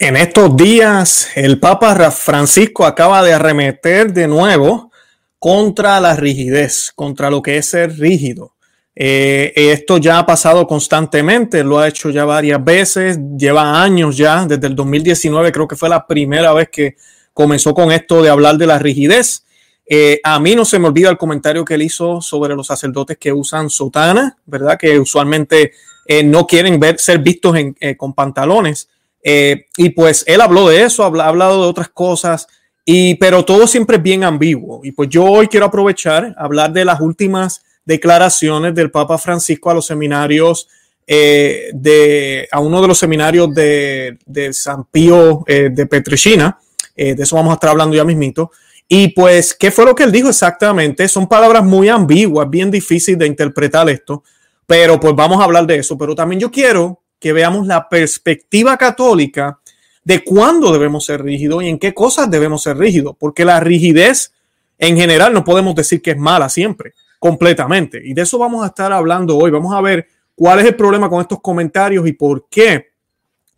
En estos días, el Papa Francisco acaba de arremeter de nuevo contra la rigidez, contra lo que es ser rígido. Eh, esto ya ha pasado constantemente, lo ha hecho ya varias veces, lleva años ya, desde el 2019 creo que fue la primera vez que comenzó con esto de hablar de la rigidez. Eh, a mí no se me olvida el comentario que él hizo sobre los sacerdotes que usan sotana, ¿verdad? Que usualmente eh, no quieren ver, ser vistos con pantalones. Eh, y pues él habló de eso, ha hablado de otras cosas, y, pero todo siempre es bien ambiguo. Y pues yo hoy quiero aprovechar, hablar de las últimas declaraciones del Papa Francisco a los seminarios, eh, de, a uno de los seminarios de, de San Pío eh, de Petricina. de eso vamos a estar hablando ya mismito. Y pues, ¿qué fue lo que él dijo exactamente? Son palabras muy ambiguas, bien difícil de interpretar esto, pero pues vamos a hablar de eso. Pero también yo quiero que veamos la perspectiva católica de cuándo debemos ser rígidos y en qué cosas debemos ser rígidos, porque la rigidez en general no podemos decir que es mala siempre, completamente. Y de eso vamos a estar hablando hoy. Vamos a ver cuál es el problema con estos comentarios y por qué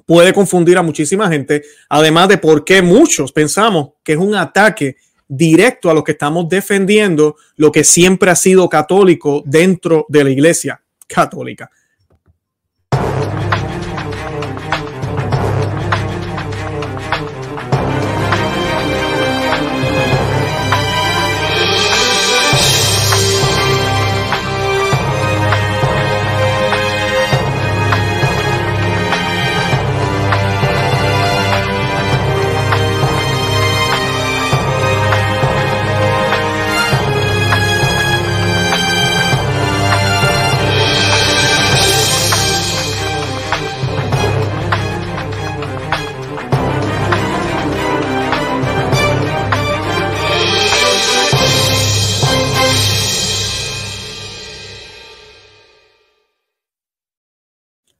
puede confundir a muchísima gente, además de por qué muchos pensamos que es un ataque directo a lo que estamos defendiendo, lo que siempre ha sido católico dentro de la iglesia católica.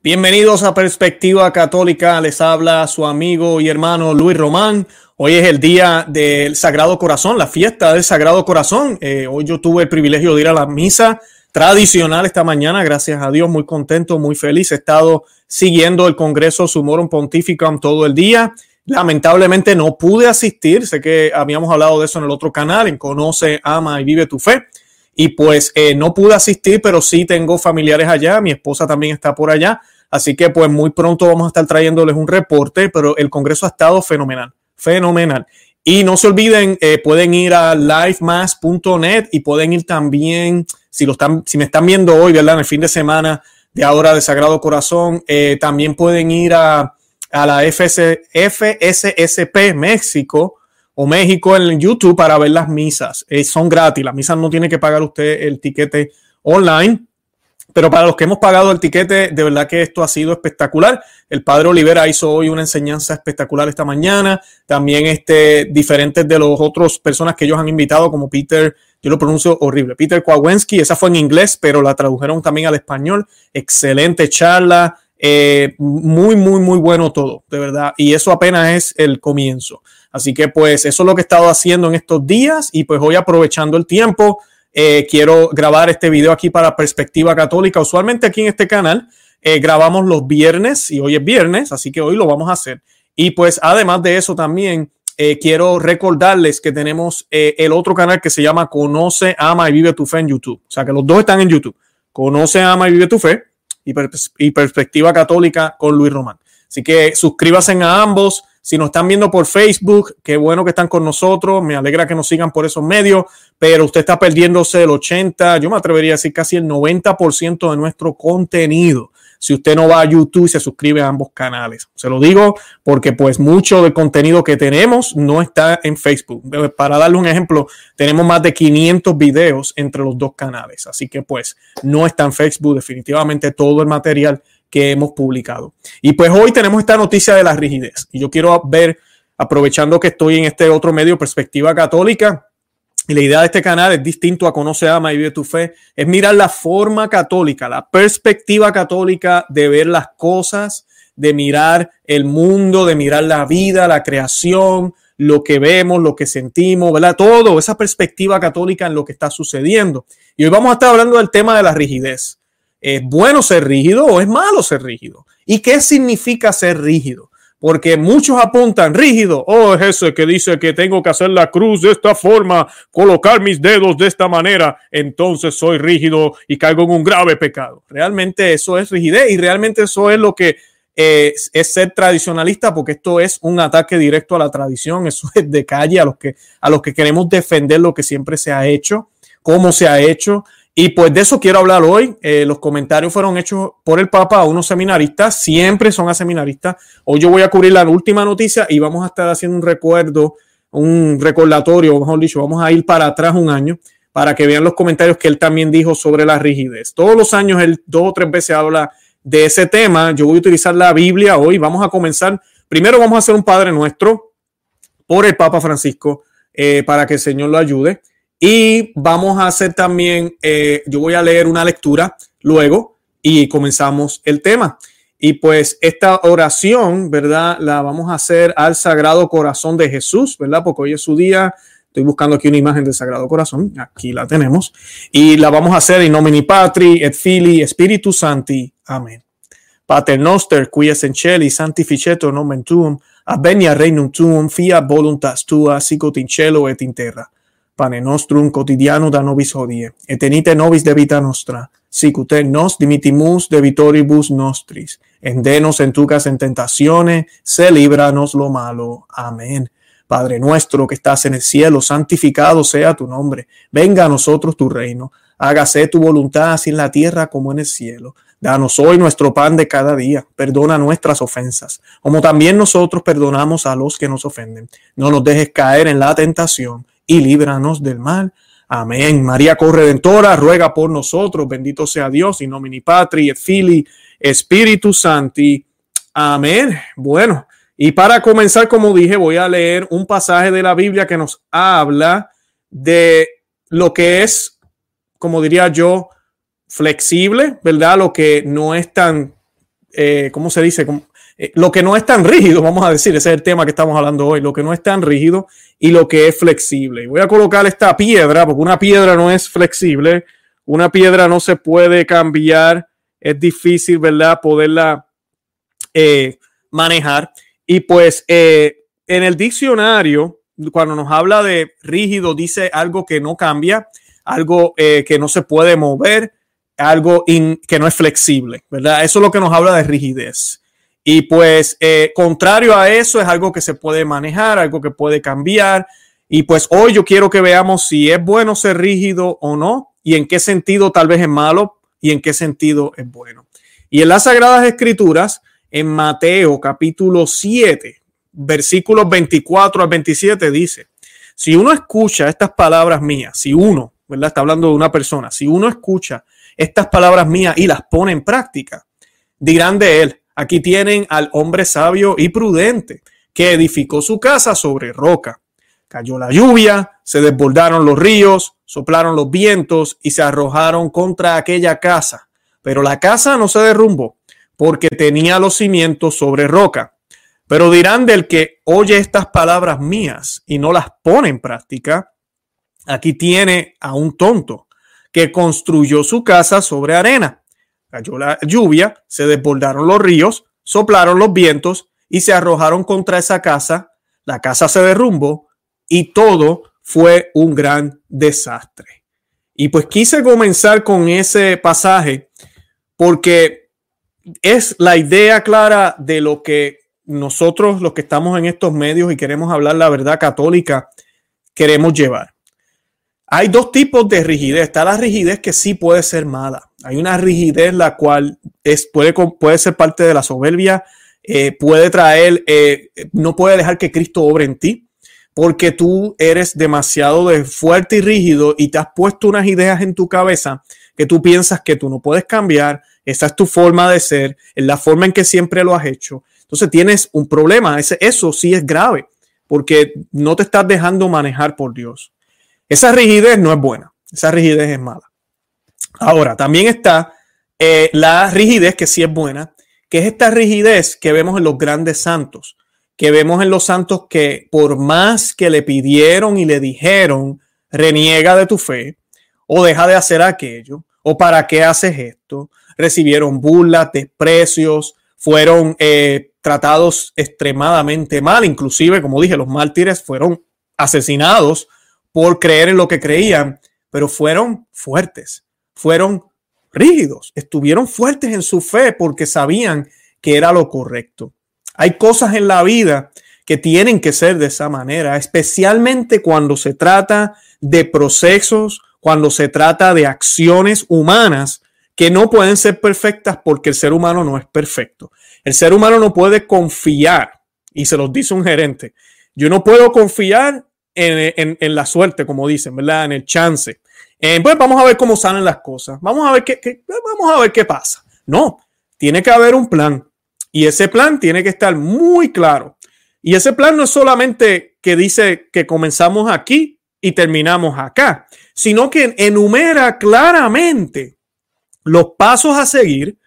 Bienvenidos a Perspectiva Católica. Les habla su amigo y hermano Luis Román. Hoy es el día del Sagrado Corazón, la fiesta del Sagrado Corazón. Eh, hoy yo tuve el privilegio de ir a la misa tradicional esta mañana. Gracias a Dios, muy contento, muy feliz. He estado siguiendo el Congreso Sumorum Pontificum todo el día. Lamentablemente no pude asistir. Sé que habíamos hablado de eso en el otro canal, en Conoce, Ama y Vive tu Fe. Y pues eh, no pude asistir, pero sí tengo familiares allá. Mi esposa también está por allá. Así que pues muy pronto vamos a estar trayéndoles un reporte, pero el Congreso ha estado fenomenal, fenomenal. Y no se olviden, eh, pueden ir a livemass.net y pueden ir también, si, lo están, si me están viendo hoy, ¿verdad? En el fin de semana de ahora de Sagrado Corazón, eh, también pueden ir a, a la FSSP México o México en YouTube para ver las misas. Eh, son gratis, las misas no tiene que pagar usted el tiquete online. Pero para los que hemos pagado el tiquete, de verdad que esto ha sido espectacular. El padre Olivera hizo hoy una enseñanza espectacular esta mañana. También este, diferentes de los otros personas que ellos han invitado, como Peter, yo lo pronuncio horrible, Peter Kowalski, esa fue en inglés, pero la tradujeron también al español. Excelente charla. Eh, muy, muy, muy bueno todo, de verdad. Y eso apenas es el comienzo. Así que pues eso es lo que he estado haciendo en estos días y pues hoy aprovechando el tiempo eh, quiero grabar este video aquí para Perspectiva Católica. Usualmente aquí en este canal eh, grabamos los viernes y hoy es viernes, así que hoy lo vamos a hacer. Y pues además de eso también eh, quiero recordarles que tenemos el otro canal que se llama Conoce, Ama y Vive tu Fe en YouTube. O sea que los dos están en YouTube. Conoce, Ama y Vive tu Fe y, y Perspectiva Católica con Luis Román. Así que suscríbanse a ambos. Si nos están viendo por Facebook, qué bueno que están con nosotros. Me alegra que nos sigan por esos medios, pero usted está perdiéndose el 80, yo me atrevería a decir casi el 90% de nuestro contenido. Si usted no va a YouTube y se suscribe a ambos canales. Se lo digo porque pues mucho del contenido que tenemos no está en Facebook. Para darle un ejemplo, tenemos más de 500 videos entre los dos canales. Así que pues no está en Facebook definitivamente todo el material que hemos publicado. Y pues hoy tenemos esta noticia de la rigidez. Y yo quiero ver, aprovechando que estoy en este otro medio, Perspectiva Católica, y la idea de este canal es distinto a Conoce, Ama y Vive tu Fe, es mirar la forma católica, la perspectiva católica de ver las cosas, de mirar el mundo, de mirar la vida, la creación, lo que vemos, lo que sentimos, ¿verdad? Todo, esa perspectiva católica en lo que está sucediendo. Y hoy vamos a estar hablando del tema de la rigidez. ¿Es bueno ser rígido o es malo ser rígido? ¿Y qué significa ser rígido? porque muchos apuntan rígido, oh, es ese que dice que tengo que hacer la cruz de esta forma, colocar mis dedos de esta manera, entonces soy rígido y caigo en un grave pecado. Realmente eso es rigidez y realmente eso es lo que eh, es ser tradicionalista, porque esto es un ataque directo a la tradición, eso es de calle a los que, a los que queremos defender lo que siempre se ha hecho, cómo se ha hecho y pues de eso quiero hablar hoy. Eh, los comentarios fueron hechos por el Papa a unos seminaristas, siempre son a seminaristas. Hoy yo voy a cubrir la última noticia y vamos a estar haciendo un recuerdo, un recordatorio, mejor dicho, vamos a ir para atrás un año para que vean los comentarios que él también dijo sobre la rigidez. Todos los años él dos o tres veces habla de ese tema. Yo voy a utilizar la Biblia hoy. Vamos a comenzar. Primero vamos a hacer un Padre Nuestro por el Papa Francisco eh, para que el Señor lo ayude. Y vamos a hacer también, eh, yo voy a leer una lectura luego y comenzamos el tema. Y pues esta oración, ¿verdad? La vamos a hacer al Sagrado Corazón de Jesús, ¿verdad? Porque hoy es su día. Estoy buscando aquí una imagen del Sagrado Corazón. Aquí la tenemos. Y la vamos a hacer in nomine Patri et Fili Spiritu Santi. Amén. Pater noster, qui es in celi, sanctificetur nomen tuum, avenia regnum tuum, fiat voluntas tua, sicut in et in terra pane nostrum quotidiano da nobis hodie, et tenite nobis debita nostra, sic nos dimitimus debitoribus nostris, endenos en tucas en tentaciones, se líbranos lo malo. Amén. Padre nuestro que estás en el cielo, santificado sea tu nombre. Venga a nosotros tu reino. Hágase tu voluntad así en la tierra como en el cielo. Danos hoy nuestro pan de cada día. Perdona nuestras ofensas, como también nosotros perdonamos a los que nos ofenden. No nos dejes caer en la tentación y líbranos del mal. Amén. María Corredentora, ruega por nosotros. Bendito sea Dios, y nomini Patri et Fili, Espíritu Santi. Amén. Bueno, y para comenzar, como dije, voy a leer un pasaje de la Biblia que nos habla de lo que es, como diría yo, flexible, ¿verdad? Lo que no es tan, eh, ¿cómo se dice? Eh, lo que no es tan rígido, vamos a decir, ese es el tema que estamos hablando hoy, lo que no es tan rígido y lo que es flexible. Voy a colocar esta piedra, porque una piedra no es flexible, una piedra no se puede cambiar, es difícil, ¿verdad? Poderla eh, manejar. Y pues eh, en el diccionario, cuando nos habla de rígido, dice algo que no cambia, algo que no se puede mover, algo que no es flexible, ¿verdad? Eso es lo que nos habla de rigidez. Y pues, eh, contrario a eso, es algo que se puede manejar, algo que puede cambiar. Y pues hoy yo quiero que veamos si es bueno ser rígido o no, y en qué sentido tal vez es malo y en qué sentido es bueno. Y en las Sagradas Escrituras, en Mateo capítulo 7, versículos 24 al 27, dice, si uno escucha estas palabras mías, si uno, ¿verdad? Está hablando de una persona, si uno escucha estas palabras mías y las pone en práctica, dirán de él, Aquí tienen al hombre sabio y prudente que edificó su casa sobre roca. Cayó la lluvia, se desbordaron los ríos, soplaron los vientos y se arrojaron contra aquella casa. Pero la casa no se derrumbó porque tenía los cimientos sobre roca. Pero dirán del que oye estas palabras mías y no las pone en práctica, aquí tiene a un tonto que construyó su casa sobre arena cayó la lluvia, se desbordaron los ríos, soplaron los vientos y se arrojaron contra esa casa. La casa se derrumbó y todo fue un gran desastre. Y pues quise comenzar con ese pasaje porque es la idea clara de lo que nosotros, los que estamos en estos medios y queremos hablar la verdad católica, queremos llevar. Hay dos tipos de rigidez. Está la rigidez que sí puede ser mala. Hay una rigidez la cual es, puede, puede ser parte de la soberbia, eh, puede traer, eh, no puede dejar que Cristo obre en ti, porque tú eres demasiado de fuerte y rígido y te has puesto unas ideas en tu cabeza que tú piensas que tú no puedes cambiar, esa es tu forma de ser, es la forma en que siempre lo has hecho. Entonces tienes un problema, eso sí es grave, porque no te estás dejando manejar por Dios. Esa rigidez no es buena, esa rigidez es mala. Ahora, también está eh, la rigidez que sí es buena, que es esta rigidez que vemos en los grandes santos, que vemos en los santos que por más que le pidieron y le dijeron, reniega de tu fe o deja de hacer aquello, o para qué haces esto, recibieron burlas, desprecios, fueron eh, tratados extremadamente mal, inclusive, como dije, los mártires fueron asesinados por creer en lo que creían, pero fueron fuertes, fueron rígidos, estuvieron fuertes en su fe porque sabían que era lo correcto. Hay cosas en la vida que tienen que ser de esa manera, especialmente cuando se trata de procesos, cuando se trata de acciones humanas que no pueden ser perfectas porque el ser humano no es perfecto. El ser humano no puede confiar, y se los dice un gerente, yo no puedo confiar en, la suerte, como dicen, ¿verdad? En el chance. Eh, pues vamos a ver cómo salen las cosas. Vamos a ver qué, vamos a ver qué pasa. No, tiene que haber un plan. Y ese plan tiene que estar muy claro. Y ese plan no es solamente que dice que comenzamos aquí y terminamos acá, sino que enumera claramente los pasos a seguir,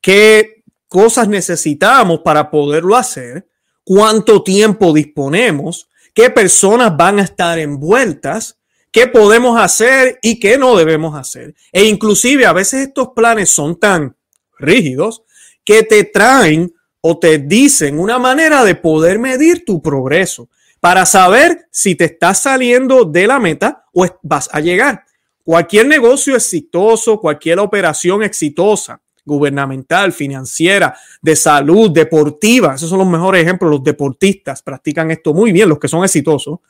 qué cosas necesitamos para poderlo hacer, cuánto tiempo disponemos, qué personas van a estar envueltas, qué podemos hacer y qué no debemos hacer. E inclusive a veces estos planes son tan rígidos que te traen o te dicen una manera de poder medir tu progreso para saber si te estás saliendo de la meta o vas a llegar. Cualquier negocio exitoso, cualquier operación exitosa, gubernamental, financiera, de salud, deportiva, esos son los mejores ejemplos, los deportistas practican esto muy bien, los que son exitosos,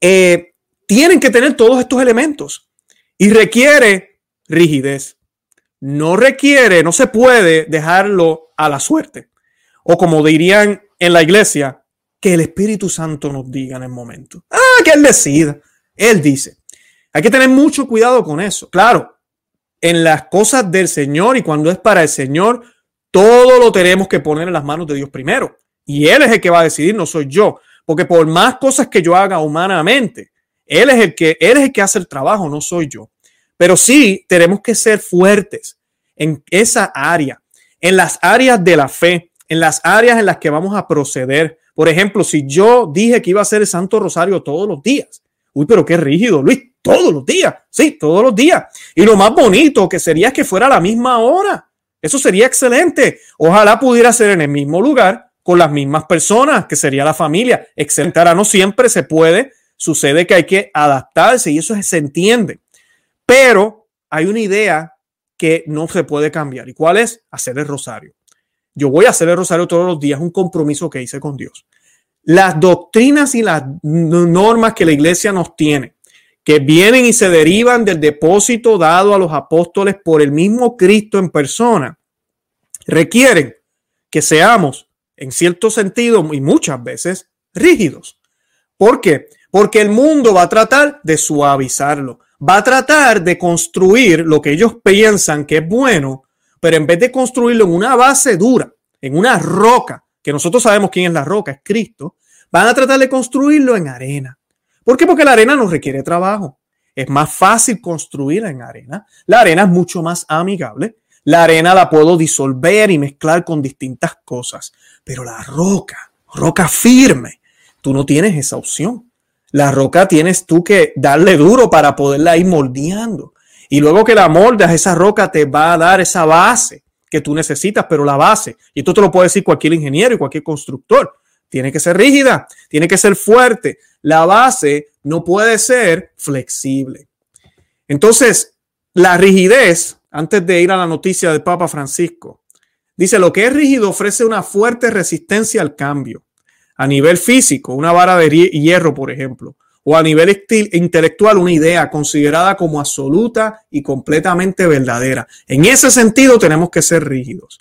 eh, tienen que tener todos estos elementos y requiere rigidez. No requiere, no se puede dejarlo a la suerte o como dirían en la iglesia, que el Espíritu Santo nos diga en el momento. Ah, que Él decida. Él dice. Hay que tener mucho cuidado con eso. Claro, en las cosas del Señor y cuando es para el Señor, todo lo tenemos que poner en las manos de Dios primero. Y Él es el que va a decidir, no soy yo. Porque por más cosas que yo haga humanamente, Él es el que, Él es el que hace el trabajo, no soy yo. Pero sí tenemos que ser fuertes en esa área, en las áreas de la fe, en las áreas en las que vamos a proceder. Por ejemplo, si yo dije que iba a hacer el Santo Rosario todos los días, uy, pero qué rígido, Luis, todos los días, sí, todos los días. Y lo más bonito que sería que fuera a la misma hora. Eso sería excelente. Ojalá pudiera ser en el mismo lugar con las mismas personas, que sería la familia. Excelente. Ahora no siempre se puede, sucede que hay que adaptarse y eso se entiende. Pero hay una idea que no se puede cambiar. ¿Y cuál es? Hacer el rosario. Yo voy a hacer el rosario todos los días, un compromiso que hice con Dios. Las doctrinas y las normas que la iglesia nos tiene, que vienen y se derivan del depósito dado a los apóstoles por el mismo Cristo en persona, requieren que seamos, en cierto sentido y muchas veces, rígidos. ¿Por qué? Porque el mundo va a tratar de suavizarlo, va a tratar de construir lo que ellos piensan que es bueno pero en vez de construirlo en una base dura, en una roca, que nosotros sabemos quién es la roca, es Cristo, van a tratar de construirlo en arena. ¿Por qué? Porque la arena no requiere trabajo. Es más fácil construirla en arena. La arena es mucho más amigable. La arena la puedo disolver y mezclar con distintas cosas. Pero la roca, roca firme, tú no tienes esa opción. La roca tienes tú que darle duro para poderla ir moldeando. Y luego que la moldas, esa roca te va a dar esa base que tú necesitas, pero la base, y esto te lo puede decir cualquier ingeniero y cualquier constructor, tiene que ser rígida, tiene que ser fuerte. La base no puede ser flexible. Entonces, la rigidez, antes de ir a la noticia del Papa Francisco, dice, lo que es rígido ofrece una fuerte resistencia al cambio. A nivel físico, una vara de hierro, por ejemplo, o a nivel intelectual una idea considerada como absoluta y completamente verdadera. En ese sentido tenemos que ser rígidos.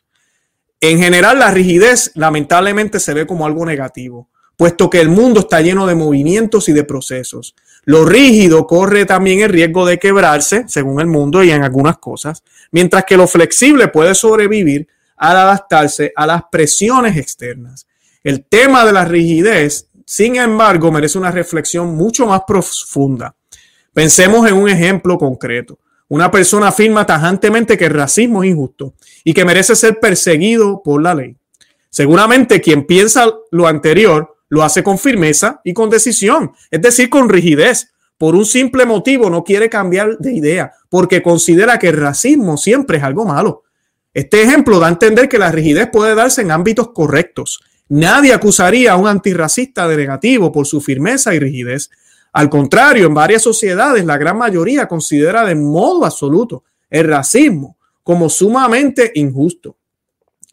En general, la rigidez lamentablemente se ve como algo negativo, puesto que el mundo está lleno de movimientos y de procesos. Lo rígido corre también el riesgo de quebrarse, según el mundo y en algunas cosas, mientras que lo flexible puede sobrevivir al adaptarse a las presiones externas. El tema de la rigidez sin embargo, merece una reflexión mucho más profunda. Pensemos en un ejemplo concreto. Una persona afirma tajantemente que el racismo es injusto y que merece ser perseguido por la ley. Seguramente quien piensa lo anterior lo hace con firmeza y con decisión, es decir, con rigidez. Por un simple motivo no quiere cambiar de idea, porque considera que el racismo siempre es algo malo. Este ejemplo da a entender que la rigidez puede darse en ámbitos correctos. Nadie acusaría a un antirracista de negativo por su firmeza y rigidez. Al contrario, en varias sociedades la gran mayoría considera de modo absoluto el racismo como sumamente injusto.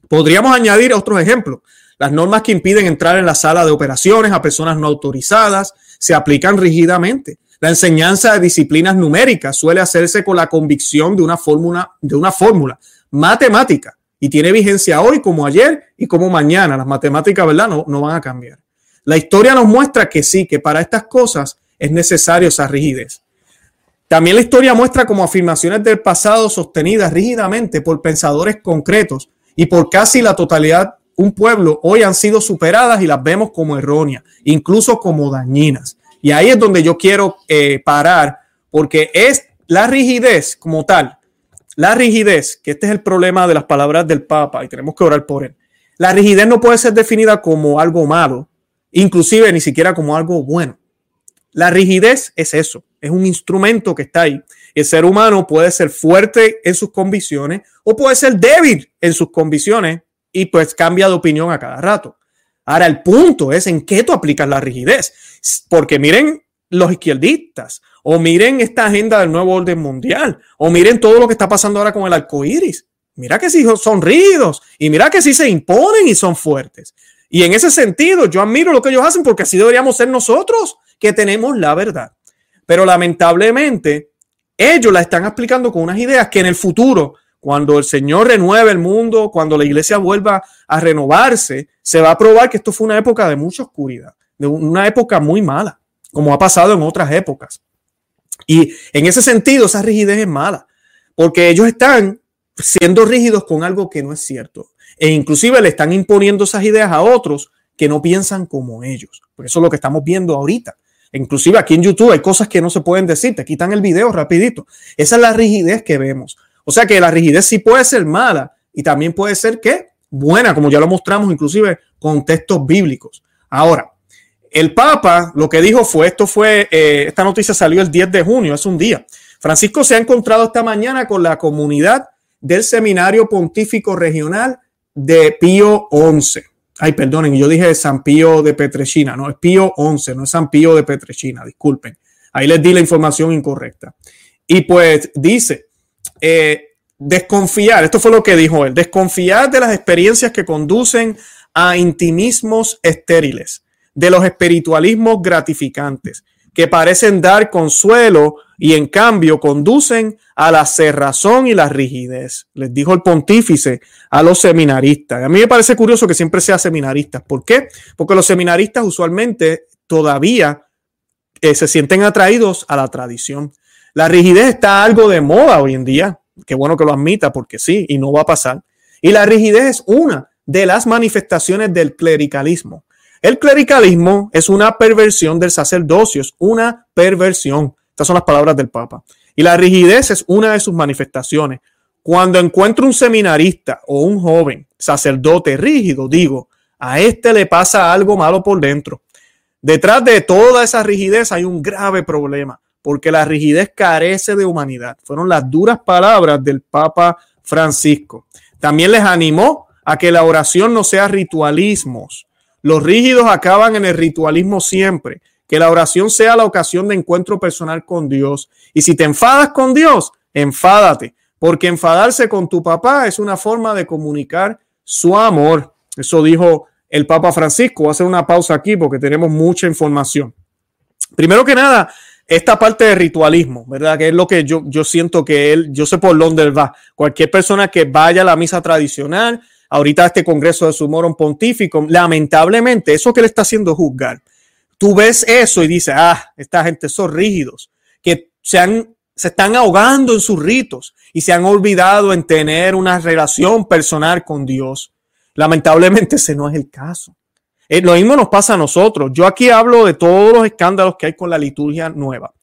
Podríamos añadir otros ejemplos. Las normas que impiden entrar en la sala de operaciones a personas no autorizadas se aplican rígidamente. La enseñanza de disciplinas numéricas suele hacerse con la convicción de una fórmula, de una fórmula matemática y tiene vigencia hoy como ayer y como mañana. Las matemáticas, ¿verdad? No, no van a cambiar. La historia nos muestra que sí, que para estas cosas es necesario esa rigidez. También la historia muestra como afirmaciones del pasado sostenidas rígidamente por pensadores concretos y por casi la totalidad un pueblo hoy han sido superadas y las vemos como erróneas, incluso como dañinas. Y ahí es donde yo quiero eh, parar, porque es la rigidez como tal, la rigidez, que este es el problema de las palabras del Papa y tenemos que orar por él. La rigidez no puede ser definida como algo malo, inclusive ni siquiera como algo bueno. La rigidez es eso, es un instrumento que está ahí. El ser humano puede ser fuerte en sus convicciones o puede ser débil en sus convicciones y pues cambia de opinión a cada rato. Ahora, el punto es en qué tú aplicas la rigidez. Porque miren los izquierdistas, o miren esta agenda del nuevo orden mundial, o miren todo lo que está pasando ahora con el arco iris. Mira que sí son rígidos, y mira que sí se imponen y son fuertes. Y en ese sentido, yo admiro lo que ellos hacen porque así deberíamos ser nosotros que tenemos la verdad. Pero lamentablemente, ellos la están explicando con unas ideas que en el futuro cuando el Señor renueve el mundo, cuando la iglesia vuelva a renovarse, se va a probar que esto fue una época de mucha oscuridad, de una época muy mala, como ha pasado en otras épocas. Y en ese sentido, esa rigidez es mala, porque ellos están siendo rígidos con algo que no es cierto. E inclusive le están imponiendo esas ideas a otros que no piensan como ellos. Por eso es lo que estamos viendo ahorita. Inclusive aquí en YouTube hay cosas que no se pueden decir, te quitan el video rapidito. Esa es la rigidez que vemos. O sea que la rigidez sí puede ser mala y también puede ser que buena, como ya lo mostramos inclusive con textos bíblicos. Ahora, el Papa lo que dijo fue, esto fue, eh, esta noticia salió el 10 de junio, es un día. Francisco se ha encontrado esta mañana con la comunidad del Seminario Pontífico Regional de Pío XI. Ay, perdonen, yo dije San Pío de Petrechina, no, es Pío XI, no es San Pío de Petrechina, disculpen. Ahí les di la información incorrecta. Y pues dice, eh, desconfiar, esto fue lo que dijo él, desconfiar de las experiencias que conducen a intimismos estériles, de los espiritualismos gratificantes, que parecen dar consuelo y en cambio conducen a la cerrazón y la rigidez. Les dijo el pontífice a los seminaristas. A mí me parece curioso que siempre sea seminaristas. ¿Por qué? Porque los seminaristas usualmente todavía eh, se sienten atraídos a la tradición. La rigidez está algo de moda hoy en día. Qué bueno que lo admita porque sí, y no va a pasar. Y la rigidez es una de las manifestaciones del clericalismo. El clericalismo es una perversión del sacerdocio, es una perversión. Estas son las palabras del Papa. Y la rigidez es una de sus manifestaciones. Cuando encuentro un seminarista o un joven sacerdote rígido, digo, a este le pasa algo malo por dentro. Detrás de toda esa rigidez hay un grave problema porque la rigidez carece de humanidad. Fueron las duras palabras del Papa Francisco. También les animó a que la oración no sea ritualismos. Los rígidos acaban en el ritualismo siempre. Que la oración sea la ocasión de encuentro personal con Dios. Y si te enfadas con Dios, enfádate, porque enfadarse con tu papá es una forma de comunicar su amor. Eso dijo el Papa Francisco. Voy a hacer una pausa aquí porque tenemos mucha información. Primero que nada, esta parte de ritualismo, ¿verdad? Que es lo que yo, yo siento que él, yo sé por dónde él va. Cualquier persona que vaya a la misa tradicional, ahorita este congreso de Sumorum Pontífico, lamentablemente eso que le está haciendo juzgar. Tú ves eso y dices, ah, esta gente son rígidos, que se, han, se están ahogando en sus ritos y se han olvidado en tener una relación personal con Dios. Lamentablemente ese no es el caso. Eh, lo mismo nos pasa a nosotros. Yo aquí hablo de todos los escándalos que hay con la liturgia nueva,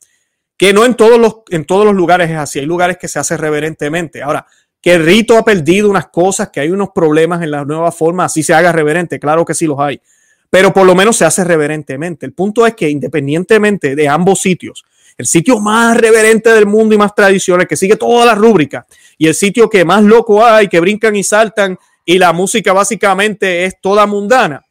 que no en todos los, en todos los lugares es así. Hay lugares que se hace reverentemente. Ahora, que el rito ha perdido unas cosas, que hay unos problemas en la nueva forma, así se haga reverente. Claro que sí los hay. Pero por lo menos se hace reverentemente. El punto es que independientemente de ambos sitios, el sitio más reverente del mundo y más tradicional, que sigue todas las rúbricas, y el sitio que más loco hay, que brincan y saltan, y la música básicamente es toda mundana.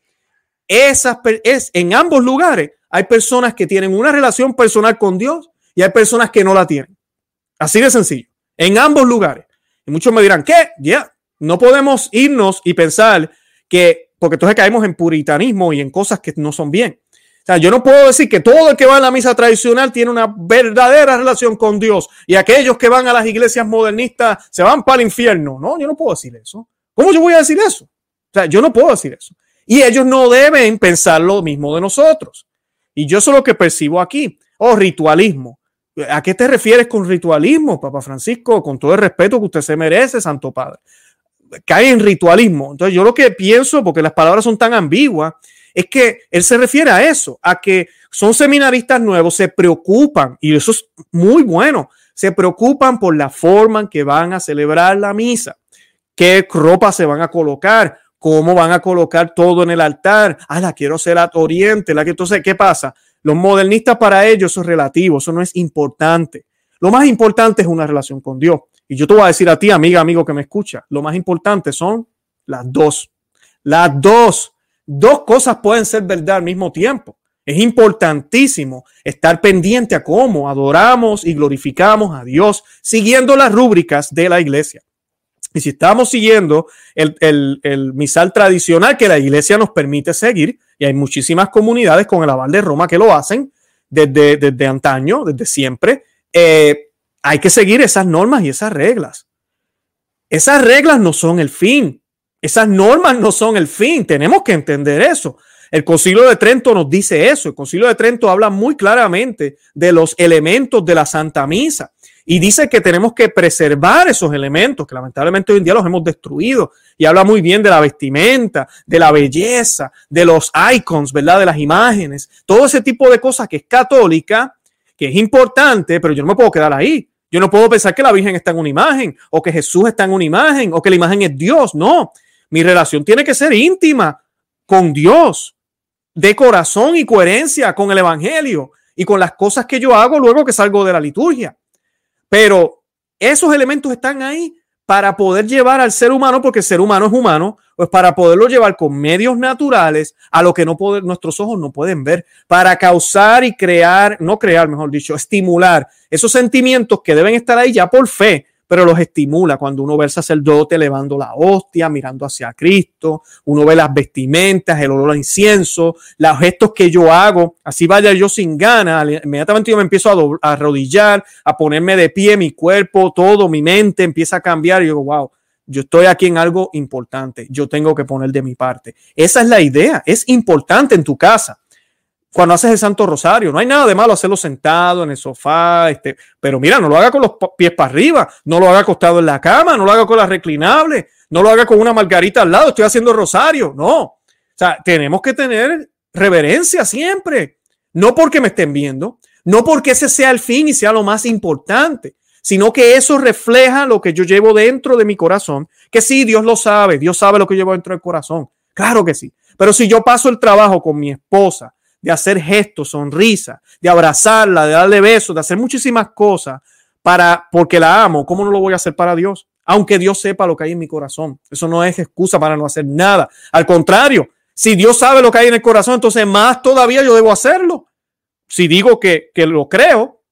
Esas, es, en ambos lugares hay personas que tienen una relación personal con Dios y hay personas que no la tienen. Así de sencillo. En ambos lugares. Y muchos me dirán, ¿qué? Ya, no podemos irnos y pensar que, porque entonces caemos en puritanismo y en cosas que no son bien. O sea, yo no puedo decir que todo el que va a la misa tradicional tiene una verdadera relación con Dios y aquellos que van a las iglesias modernistas se van para el infierno. No, yo no puedo decir eso. ¿Cómo yo voy a decir eso? O sea, yo no puedo decir eso. Y ellos no deben pensar lo mismo de nosotros. Y yo eso es lo que percibo aquí. Oh, ritualismo. ¿A qué te refieres con ritualismo, Papa Francisco? Con todo el respeto que usted se merece, Santo Padre cae en ritualismo. Entonces yo lo que pienso, porque las palabras son tan ambiguas, es que él se refiere a eso, a que son seminaristas nuevos, se preocupan, y eso es muy bueno, se preocupan por la forma en que van a celebrar la misa, qué ropa se van a colocar, cómo van a colocar todo en el altar. Ah, la quiero ser a oriente, la que entonces, ¿qué pasa? Los modernistas para ellos eso es relativo, eso no es importante. Lo más importante es una relación con Dios. Y yo te voy a decir a ti, amiga, amigo que me escucha, lo más importante son las dos. Las dos. Dos cosas pueden ser verdad al mismo tiempo. Es importantísimo estar pendiente a cómo adoramos y glorificamos a Dios siguiendo las rúbricas de la iglesia. Y si estamos siguiendo el, el, misal tradicional que la iglesia nos permite seguir, y hay muchísimas comunidades con el aval de Roma que lo hacen desde, desde antaño, desde siempre, eh, hay que seguir esas normas y esas reglas. Esas reglas no son el fin. Esas normas no son el fin. Tenemos que entender eso. El Concilio de Trento nos dice eso. El Concilio de Trento habla muy claramente de los elementos de la Santa Misa y dice que tenemos que preservar esos elementos que lamentablemente hoy en día los hemos destruido. Y habla muy bien de la vestimenta, de la belleza, de los icons, ¿verdad? De las imágenes, todo ese tipo de cosas que es católica que es importante, pero yo no me puedo quedar ahí. Yo no puedo pensar que la Virgen está en una imagen o que Jesús está en una imagen o que la imagen es Dios. No, mi relación tiene que ser íntima con Dios, de corazón y coherencia con el Evangelio y con las cosas que yo hago luego que salgo de la liturgia. Pero esos elementos están ahí para poder llevar al ser humano, porque el ser humano es humano, pues para poderlo llevar con medios naturales a lo que no puede, nuestros ojos no pueden ver, para causar y crear, no crear, mejor dicho, estimular esos sentimientos que deben estar ahí ya por fe, pero los estimula cuando uno ve al sacerdote elevando la hostia, mirando hacia Cristo, uno ve las vestimentas, el olor a incienso, los gestos que yo hago, así vaya yo sin ganas, inmediatamente yo me empiezo a, arrodillar, a ponerme de pie, mi cuerpo, todo, mi mente empieza a cambiar y yo digo, wow, yo estoy aquí en algo importante, yo tengo que poner de mi parte. Esa es la idea, es importante en tu casa cuando haces el Santo Rosario. No hay nada de malo hacerlo sentado en el sofá, este, pero mira, no lo haga con los pies para arriba, no lo haga acostado en la cama, no lo haga con la reclinable, no lo haga con una margarita al lado, estoy haciendo rosario, no. O sea, tenemos que tener reverencia siempre, no porque me estén viendo, no porque ese sea el fin y sea lo más importante, sino que eso refleja lo que yo llevo dentro de mi corazón, que sí, Dios lo sabe, Dios sabe lo que llevo dentro del corazón, claro que sí, pero si yo paso el trabajo con mi esposa, de hacer gestos, sonrisa, de abrazarla, de darle besos, de hacer muchísimas cosas para porque la amo. ¿Cómo no lo voy a hacer para Dios? Aunque Dios sepa lo que hay en mi corazón. Eso no es excusa para no hacer nada. Al contrario, si Dios sabe lo que hay en el corazón, entonces más todavía yo debo hacerlo. Si digo que, que lo creo,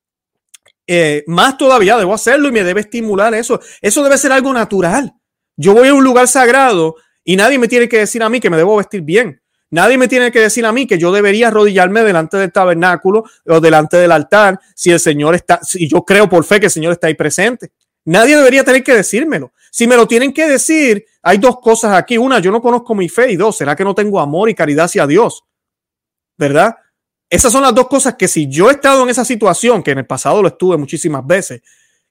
eh, más todavía debo hacerlo y me debe estimular eso. Eso debe ser algo natural. Yo voy a un lugar sagrado y nadie me tiene que decir a mí que me debo vestir bien. Nadie me tiene que decir a mí que yo debería arrodillarme delante del tabernáculo o delante del altar si el Señor está, si yo creo por fe que el Señor está ahí presente. Nadie debería tener que decírmelo. Si me lo tienen que decir, hay dos cosas aquí. Una, yo no conozco mi fe y dos, ¿será que no tengo amor y caridad hacia Dios? ¿Verdad? Esas son las dos cosas que si yo he estado en esa situación, que en el pasado lo estuve muchísimas veces,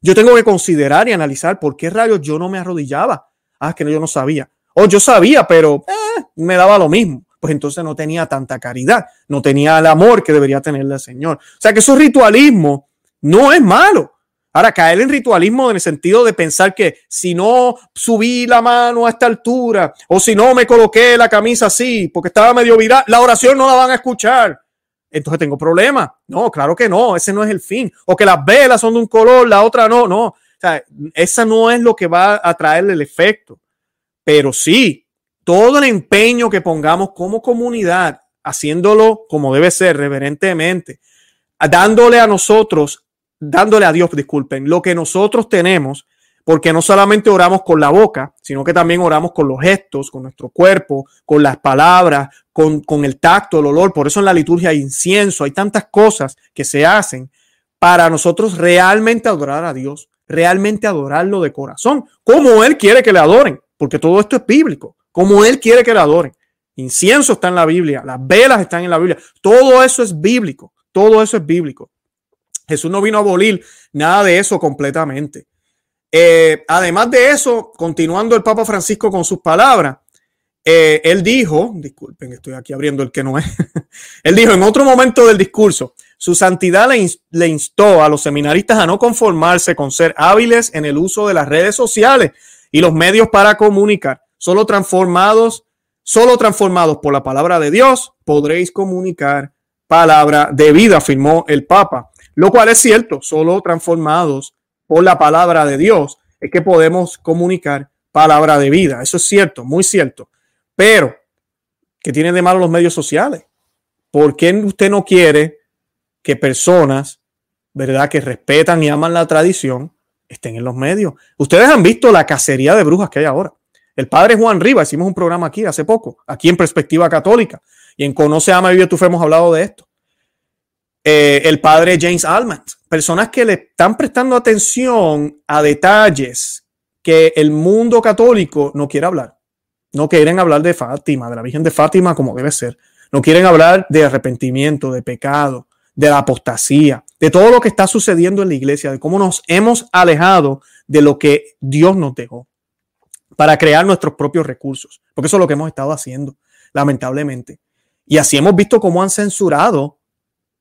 yo tengo que considerar y analizar por qué rayos yo no me arrodillaba. Ah, que yo no sabía. O yo sabía, pero eh, me daba lo mismo pues entonces no tenía tanta caridad, no tenía el amor que debería tener el Señor. O sea que eso ritualismo no es malo. Ahora, caer en ritualismo en el sentido de pensar que si no subí la mano a esta altura o si no me coloqué la camisa así porque estaba medio viral, la oración no la van a escuchar. entonces tengo problemas. No, claro que no, ese no es el fin. O que las velas son de un color, la otra no, no. O sea, esa no es lo que va a traerle el efecto. Pero sí, todo el empeño que pongamos como comunidad, haciéndolo como debe ser, reverentemente, dándole a nosotros, dándole a Dios, disculpen, lo que nosotros tenemos, porque no solamente oramos con la boca, sino que también oramos con los gestos, con nuestro cuerpo, con las palabras, con, con, el tacto, el olor. Por eso en la liturgia hay incienso, hay tantas cosas que se hacen para nosotros realmente adorar a Dios, realmente adorarlo de corazón, como Él quiere que le adoren, porque todo esto es bíblico, como Él quiere que le adoren. Incienso está en la Biblia, las velas están en la Biblia, todo eso es bíblico, todo eso es bíblico. Jesús no vino a abolir nada de eso completamente. Eh, además de eso, continuando el Papa Francisco con sus palabras, eh, él dijo, disculpen, estoy aquí abriendo el que no es, él dijo en otro momento del discurso, su santidad le, instó a los seminaristas a no conformarse con ser hábiles en el uso de las redes sociales y los medios para comunicar, solo transformados, solo transformados por la palabra de Dios podréis comunicar palabra de vida, afirmó el Papa, lo cual es cierto, solo transformados por la palabra de Dios es que podemos comunicar palabra de vida. Eso es cierto, muy cierto. Pero, ¿qué tienen de malo los medios sociales? ¿Por qué usted no quiere que personas, verdad, que respetan y aman la tradición, estén en los medios? Ustedes han visto la cacería de brujas que hay ahora. El padre Juan Rivas, hicimos un programa aquí hace poco, aquí en Perspectiva Católica, y en Conoce, Ama Vive tu Fe hemos hablado de esto. Eh, el padre James Almond, personas que le están prestando atención a detalles que el mundo católico no quiere hablar. No quieren hablar de Fátima, de la Virgen de Fátima como debe ser. No quieren hablar de arrepentimiento, de pecado, de la apostasía, de todo lo que está sucediendo en la iglesia, de cómo nos hemos alejado de lo que Dios nos dejó para crear nuestros propios recursos. Porque eso es lo que hemos estado haciendo, lamentablemente. Y así hemos visto cómo han censurado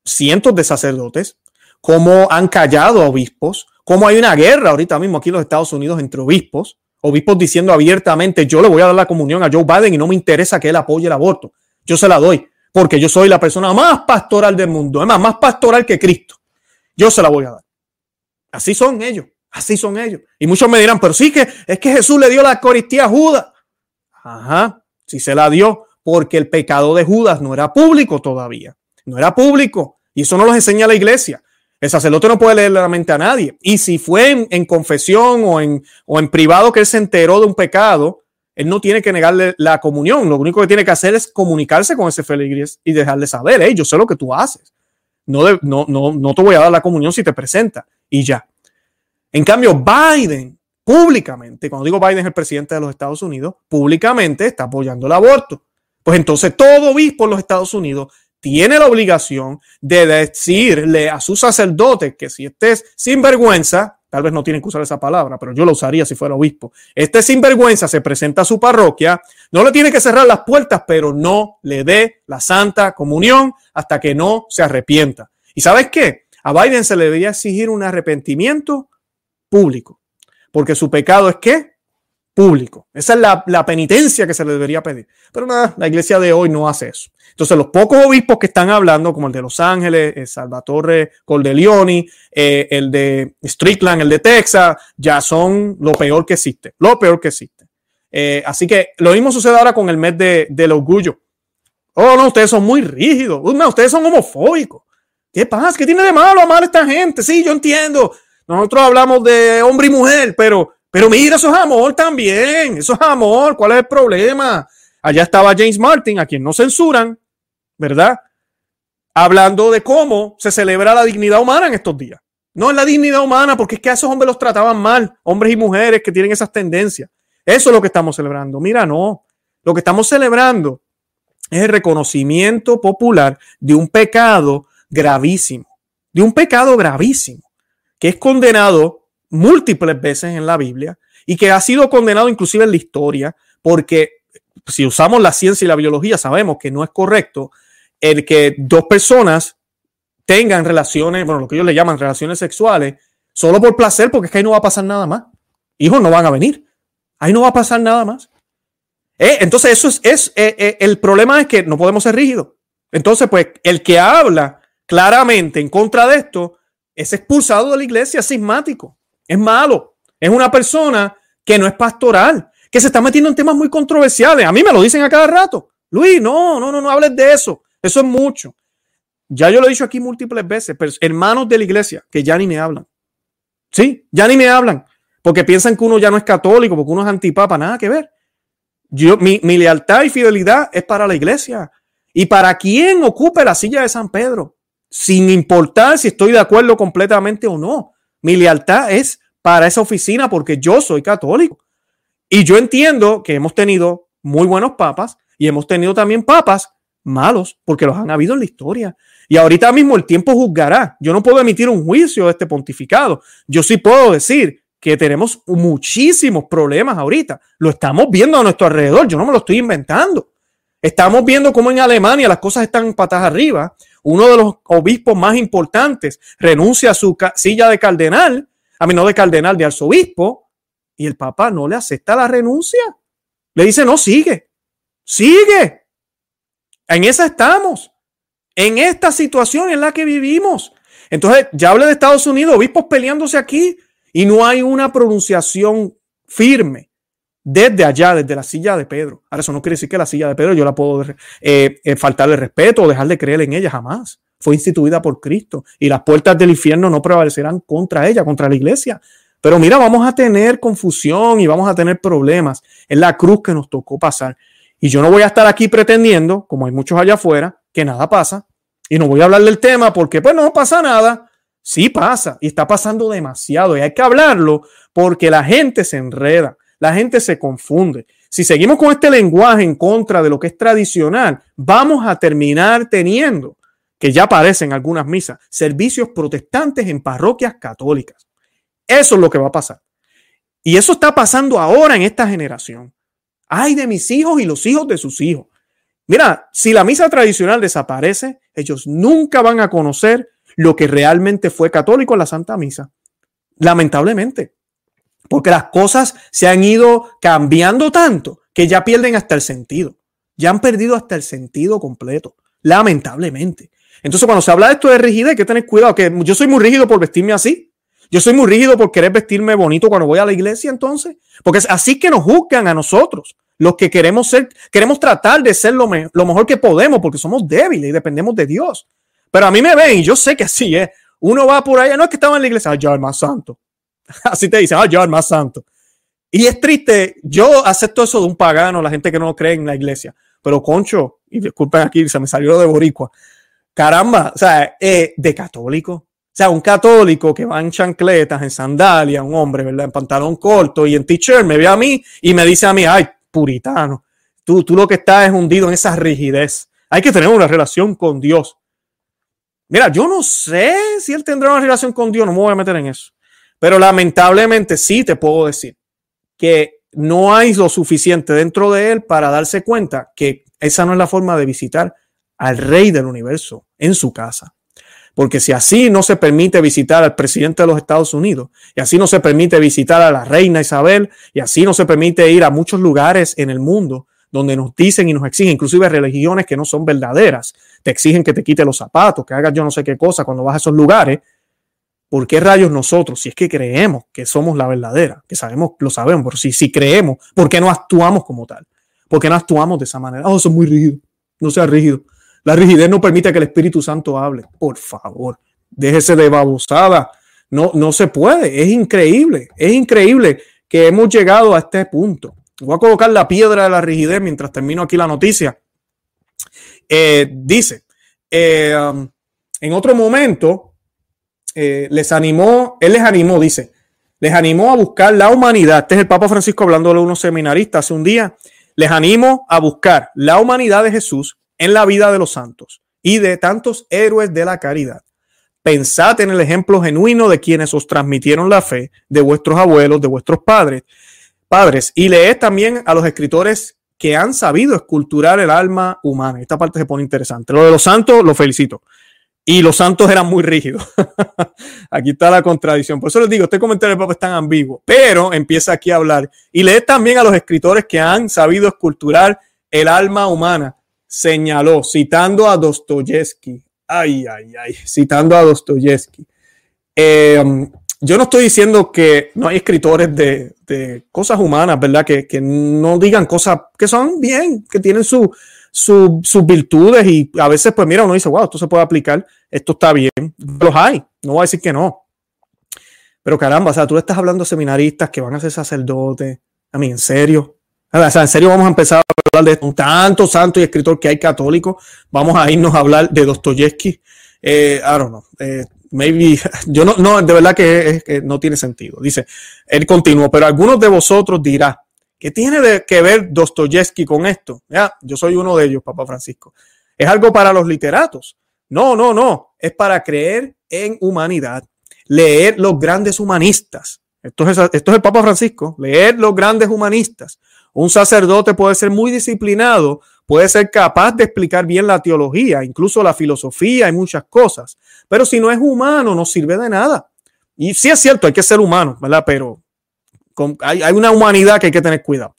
cientos de sacerdotes, cómo han callado a obispos, cómo hay una guerra ahorita mismo aquí en los Estados Unidos entre obispos, obispos diciendo abiertamente, yo le voy a dar la comunión a Joe Biden y no me interesa que él apoye el aborto. Yo se la doy, porque yo soy la persona más pastoral del mundo, es más, más pastoral que Cristo. Yo se la voy a dar. Así son ellos, así son ellos. Y muchos me dirán, pero sí que es que Jesús le dio la Eucaristía a Judas. Ajá, sí se la dio, porque el pecado de Judas no era público todavía. No era público. Y eso no los enseña la iglesia. El sacerdote no puede leer la mente a nadie. Y si fue en, confesión o en, o en privado que él se enteró de un pecado, él no tiene que negarle la comunión. Lo único que tiene que hacer es comunicarse con ese feligres y dejarle saber, hey, yo sé lo que tú haces. No, no, no, no te voy a dar la comunión si te presenta. Y ya. En cambio, Biden, públicamente, cuando digo Biden es el presidente de los Estados Unidos, públicamente está apoyando el aborto. Pues entonces todo obispo en los Estados Unidos tiene la obligación de decirle a su sacerdote que si estés sinvergüenza, tal vez no tienen que usar esa palabra, pero yo lo usaría si fuera obispo, este sinvergüenza se presenta a su parroquia, no le tiene que cerrar las puertas, pero no le dé la santa comunión hasta que no se arrepienta. ¿Y sabes qué? A Biden se le debería exigir un arrepentimiento público, porque su pecado es que público. Esa es la, penitencia que se le debería pedir. Pero nada, la iglesia de hoy no hace eso. Entonces, los pocos obispos que están hablando, como el de Los Ángeles, el Salvatore Coldelioni, eh, el de Strickland, el de Texas, ya son lo peor que existe. Lo peor que existe. Eh, así que lo mismo sucede ahora con el mes de, del orgullo. Oh, no, ustedes son muy rígidos. No, ustedes son homofóbicos. ¿Qué pasa? ¿Qué tiene de malo amar a esta gente? Sí, yo entiendo. Nosotros hablamos de hombre y mujer, pero pero mira, eso es amor también, eso es amor, ¿cuál es el problema? Allá estaba James Martin, a quien no censuran, ¿verdad? Hablando de cómo se celebra la dignidad humana en estos días. No es la dignidad humana, porque es que a esos hombres los trataban mal, hombres y mujeres que tienen esas tendencias. Eso es lo que estamos celebrando. Mira, no. Lo que estamos celebrando es el reconocimiento popular de un pecado gravísimo, de un pecado gravísimo, que es condenado múltiples veces en la Biblia y que ha sido condenado inclusive en la historia, porque si usamos la ciencia y la biología sabemos que no es correcto el que dos personas tengan relaciones, bueno, lo que ellos le llaman relaciones sexuales, solo por placer, porque es que ahí no va a pasar nada más. Hijos no van a venir. Ahí no va a pasar nada más. Eh, entonces, eso es, es eh, eh, el problema es que no podemos ser rígidos. Entonces, pues el que habla claramente en contra de esto es expulsado de la iglesia, es sismático, es malo, es una persona que no es pastoral, que se está metiendo en temas muy controversiales. A mí me lo dicen a cada rato. Luis, no, no, no, no hables de eso. Eso es mucho. Ya yo lo he dicho aquí múltiples veces, pero hermanos de la iglesia que ya ni me hablan. Sí, ya ni me hablan, porque piensan que uno ya no es católico, porque uno es antipapa, nada que ver. Yo, mi, mi lealtad y fidelidad es para la iglesia y para quien ocupe la silla de San Pedro, sin importar si estoy de acuerdo completamente o no. Mi lealtad es para esa oficina porque yo soy católico. Y yo entiendo que hemos tenido muy buenos papas y hemos tenido también papas malos porque los han habido en la historia. Y ahorita mismo el tiempo juzgará. Yo no puedo emitir un juicio de este pontificado. Yo sí puedo decir que tenemos muchísimos problemas ahorita. Lo estamos viendo a nuestro alrededor. Yo no me lo estoy inventando. Estamos viendo cómo en Alemania las cosas están patas arriba. Uno de los obispos más importantes renuncia a su silla de cardenal, a mí no de cardenal, de arzobispo, y el Papa no le acepta la renuncia. Le dice, no, sigue, sigue. En esa estamos, en esta situación en la que vivimos. Entonces, ya hablé de Estados Unidos, obispos peleándose aquí y no hay una pronunciación firme desde allá, desde la silla de Pedro. Ahora, eso no quiere decir que la silla de Pedro yo la puedo eh, eh, faltarle respeto o dejar de creer en ella jamás. Fue instituida por Cristo y las puertas del infierno no prevalecerán contra ella, contra la iglesia. Pero mira, vamos a tener confusión y vamos a tener problemas. Es la cruz que nos tocó pasar. Y yo no voy a estar aquí pretendiendo, como hay muchos allá afuera, que nada pasa. Y no voy a hablar del tema porque pues no pasa nada. Sí pasa y está pasando demasiado y hay que hablarlo porque la gente se enreda, la gente se confunde. Si seguimos con este lenguaje en contra de lo que es tradicional, vamos a terminar teniendo, que ya aparecen algunas misas, servicios protestantes en parroquias católicas. Eso es lo que va a pasar. Y eso está pasando ahora en esta generación. Ay de mis hijos y los hijos de sus hijos. Mira, si la misa tradicional desaparece, ellos nunca van a conocer lo que realmente fue católico en la Santa Misa. Lamentablemente. Porque las cosas se han ido cambiando tanto que ya pierden hasta el sentido. Ya han perdido hasta el sentido completo. Lamentablemente. Entonces, cuando se habla de esto de rigidez, hay que tener cuidado. Que yo soy muy rígido por vestirme así. Yo soy muy rígido por querer vestirme bonito cuando voy a la iglesia, entonces. Porque es así que nos juzgan a nosotros, los que queremos ser, queremos tratar de ser lo, lo mejor que podemos, porque somos débiles y dependemos de Dios. Pero a mí me ven y yo sé que así es. Uno va por allá, no es que estaba en la iglesia, ah, yo el más santo. Así te dice, ah, yo el más santo. Y es triste, yo acepto eso de un pagano, la gente que no cree en la iglesia. Pero concho, y disculpen aquí, se me salió de boricua. Caramba, o sea, eh, de católico, o sea, un católico que va en chancletas, en sandalias, un hombre, ¿verdad? En pantalón corto y en t-shirt, me ve a mí y me dice a mí, ay, puritano, tú, tú lo que estás es hundido en esa rigidez. Hay que tener una relación con Dios. Mira, yo no sé si él tendrá una relación con Dios, no me voy a meter en eso. Pero lamentablemente sí te puedo decir que no hay lo suficiente dentro de él para darse cuenta que esa no es la forma de visitar al rey del universo en su casa. Porque si así no se permite visitar al presidente de los Estados Unidos, y así no se permite visitar a la reina Isabel, y así no se permite ir a muchos lugares en el mundo donde nos dicen y nos exigen, inclusive religiones que no son verdaderas, te exigen que te quite los zapatos, que hagas yo no sé qué cosa cuando vas a esos lugares. ¿Por qué rayos nosotros, si es que creemos que somos la verdadera, que sabemos, lo sabemos, pero si, si creemos, ¿por qué no actuamos como tal? ¿Por qué no actuamos de esa manera? Oh, son muy rígido. No sea rígido. La rigidez no permite que el Espíritu Santo hable. Por favor, déjese de babosada. No, no se puede. Es increíble. Es increíble que hemos llegado a este punto. Voy a colocar la piedra de la rigidez mientras termino aquí la noticia. Eh, dice, eh, um, en otro momento, eh, les animó, él les animó, dice, les animó a buscar la humanidad. Este es el Papa Francisco hablando de unos seminaristas hace un día. Les animo a buscar la humanidad de Jesús en la vida de los santos y de tantos héroes de la caridad. Pensad en el ejemplo genuino de quienes os transmitieron la fe, de vuestros abuelos, de vuestros padres, padres, y leed también a los escritores que han sabido esculturar el alma humana. Esta parte se pone interesante. Lo de los santos, lo felicito. Y los santos eran muy rígidos. aquí está la contradicción. Por eso les digo, este comentario del Papa es tan ambiguo, pero empieza aquí a hablar. Y leed también a los escritores que han sabido esculturar el alma humana señaló, citando a Dostoyevsky, ay, ay, ay, citando a Dostoyevsky. Eh, um, yo no estoy diciendo que no hay escritores de, cosas humanas, ¿verdad? Que, no digan cosas que son bien, que tienen su, su, sus virtudes y a veces, pues mira, uno dice, wow, esto se puede aplicar, esto está bien. Los hay, no voy a decir que no. Pero caramba, o sea, tú estás hablando de seminaristas que van a ser sacerdotes. A mí, en serio. O sea, en serio vamos a empezar a hablar de un tanto santo y escritor que hay católico. Vamos a irnos a hablar de Dostoyevsky. Eh, I don't know. Eh, maybe, yo no, no, de verdad que, no tiene sentido. Dice, él continuó, pero algunos de vosotros dirá, ¿qué tiene que ver Dostoyevsky con esto? Ya, yo soy uno de ellos, Papa Francisco. Es algo para los literatos. No, no, no. Es para creer en humanidad leer los grandes humanistas. Esto es, esto es el Papa Francisco, leer los grandes humanistas. Un sacerdote puede ser muy disciplinado, puede ser capaz de explicar bien la teología, incluso la filosofía y muchas cosas, pero si no es humano, no sirve de nada. Y sí es cierto, hay que ser humano, ¿verdad? Pero hay, una humanidad que hay que tener cuidado.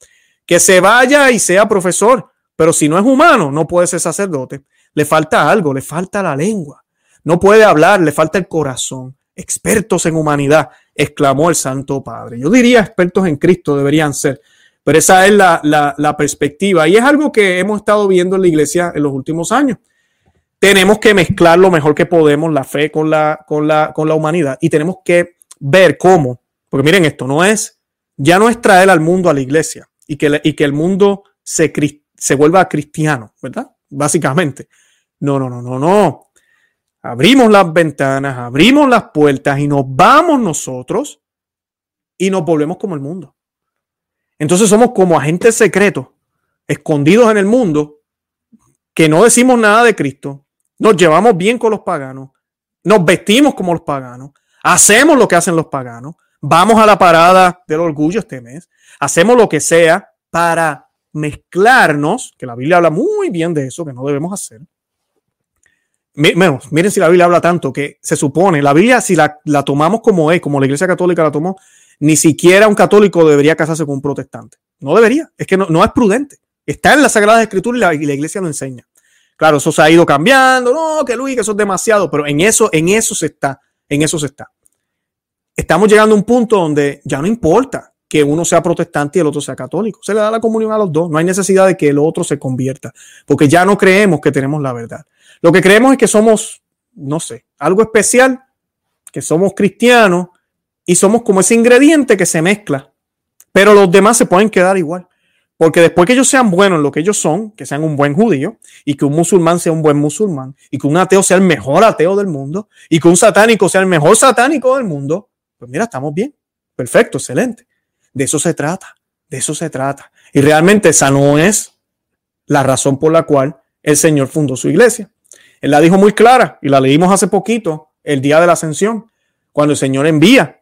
Que se vaya y sea profesor, pero si no es humano, no puede ser sacerdote. Le falta algo, le falta la lengua. No puede hablar, le falta el corazón expertos en humanidad, exclamó el Santo Padre. Yo diría expertos en Cristo deberían ser, pero esa es la, perspectiva y es algo que hemos estado viendo en la iglesia en los últimos años. Tenemos que mezclar lo mejor que podemos la fe con la humanidad y tenemos que ver cómo, porque miren esto, no es, ya no es traer al mundo a la iglesia y que, y que el mundo se, se vuelva cristiano, ¿verdad? Básicamente. No, no, no, no, no abrimos las ventanas, abrimos las puertas y nos vamos nosotros y nos volvemos como el mundo. Entonces somos como agentes secretos, escondidos en el mundo, que no decimos nada de Cristo, nos llevamos bien con los paganos, nos vestimos como los paganos, hacemos lo que hacen los paganos, vamos a la parada del orgullo este mes, hacemos lo que sea para mezclarnos, que la Biblia habla muy bien de eso, que no debemos hacer, miren si la Biblia habla tanto que se supone, la Biblia si la, tomamos como es, como la Iglesia Católica la tomó, ni siquiera un católico debería casarse con un protestante. No debería, es que no, es prudente. Está en la Sagrada Escritura y la, y la, Iglesia lo enseña. Claro, eso se ha ido cambiando, no, que Luis, que eso es demasiado, pero en eso, en eso se está, en eso se está. Estamos llegando a un punto donde ya no importa que uno sea protestante y el otro sea católico. Se le da la comunión a los dos. No hay necesidad de que el otro se convierta, porque ya no creemos que tenemos la verdad. Lo que creemos es que somos, no sé, algo especial, que somos cristianos y somos como ese ingrediente que se mezcla, pero los demás se pueden quedar igual. Porque después que ellos sean buenos en lo que ellos son, que sean un buen judío, y que un musulmán sea un buen musulmán, y que un ateo sea el mejor ateo del mundo, y que un satánico sea el mejor satánico del mundo, pues mira, estamos bien. Perfecto, excelente. De eso se trata, de eso se trata. Y realmente esa no es la razón por la cual el Señor fundó su iglesia. Él la dijo muy clara y la leímos hace poquito, el día de la ascensión, cuando el Señor envía